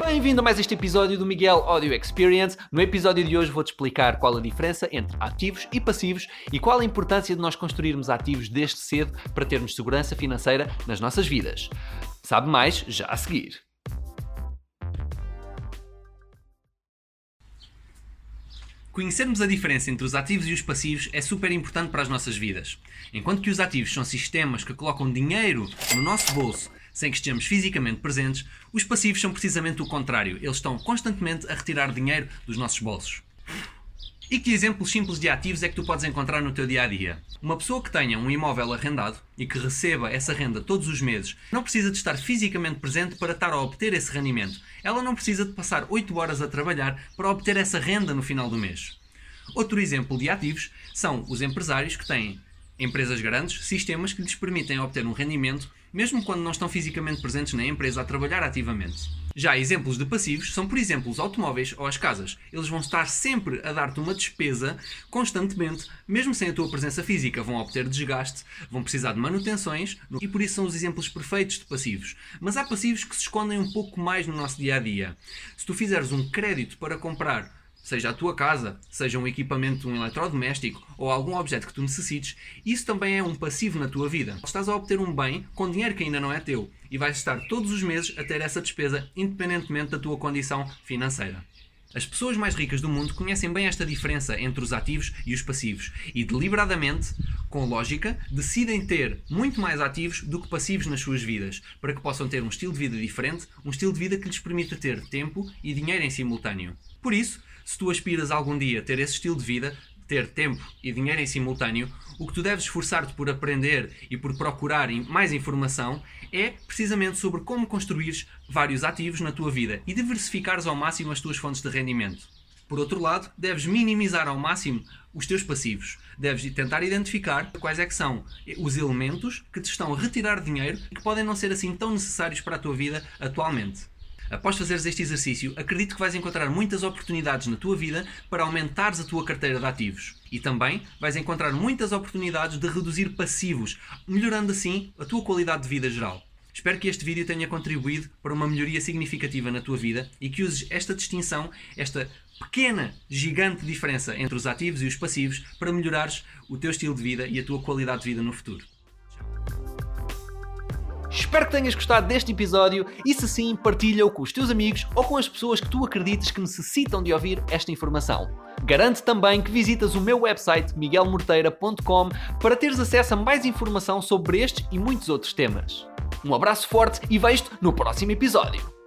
Bem-vindo a mais este episódio do Miguel Audio Experience. No episódio de hoje vou-te explicar qual a diferença entre ativos e passivos e qual a importância de nós construirmos ativos desde cedo para termos segurança financeira nas nossas vidas. Sabe mais já a seguir. Conhecermos a diferença entre os ativos e os passivos é super importante para as nossas vidas. Enquanto que os ativos são sistemas que colocam dinheiro no nosso bolso sem que estejamos fisicamente presentes, os passivos são precisamente o contrário. Eles estão constantemente a retirar dinheiro dos nossos bolsos. E que exemplos simples de ativos é que tu podes encontrar no teu dia a dia? Uma pessoa que tenha um imóvel arrendado e que receba essa renda todos os meses não precisa de estar fisicamente presente para estar a obter esse rendimento. Ela não precisa de passar 8 horas a trabalhar para obter essa renda no final do mês. Outro exemplo de ativos são os empresários que têm empresas grandes, sistemas que lhes permitem obter um rendimento mesmo quando não estão fisicamente presentes na empresa a trabalhar ativamente. Já exemplos de passivos são, por exemplo, os automóveis ou as casas. Eles vão estar sempre a dar-te uma despesa constantemente, mesmo sem a tua presença física. Vão obter desgaste, vão precisar de manutenções e por isso são os exemplos perfeitos de passivos. Mas há passivos que se escondem um pouco mais no nosso dia a dia. Se tu fizeres um crédito para comprar seja a tua casa, seja um equipamento, um eletrodoméstico ou algum objeto que tu necessites, isso também é um passivo na tua vida. Estás a obter um bem com dinheiro que ainda não é teu e vais estar todos os meses a ter essa despesa independentemente da tua condição financeira. As pessoas mais ricas do mundo conhecem bem esta diferença entre os ativos e os passivos e deliberadamente, com lógica, decidem ter muito mais ativos do que passivos nas suas vidas, para que possam ter um estilo de vida diferente, um estilo de vida que lhes permita ter tempo e dinheiro em simultâneo. Por isso, se tu aspiras algum dia a ter esse estilo de vida, ter tempo e dinheiro em simultâneo, o que tu deves esforçar-te por aprender e por procurar mais informação é precisamente sobre como construir vários ativos na tua vida e diversificares ao máximo as tuas fontes de rendimento. Por outro lado, deves minimizar ao máximo os teus passivos. Deves tentar identificar quais é que são os elementos que te estão a retirar dinheiro e que podem não ser assim tão necessários para a tua vida atualmente. Após fazeres este exercício, acredito que vais encontrar muitas oportunidades na tua vida para aumentares a tua carteira de ativos. E também vais encontrar muitas oportunidades de reduzir passivos, melhorando assim a tua qualidade de vida geral. Espero que este vídeo tenha contribuído para uma melhoria significativa na tua vida e que uses esta distinção, esta pequena, gigante diferença entre os ativos e os passivos para melhorares o teu estilo de vida e a tua qualidade de vida no futuro. Espero que tenhas gostado deste episódio e, se sim, partilha-o com os teus amigos ou com as pessoas que tu acredites que necessitam de ouvir esta informação. Garante também que visitas o meu website miguelmorteira.com para teres acesso a mais informação sobre este e muitos outros temas. Um abraço forte e vejo-te no próximo episódio.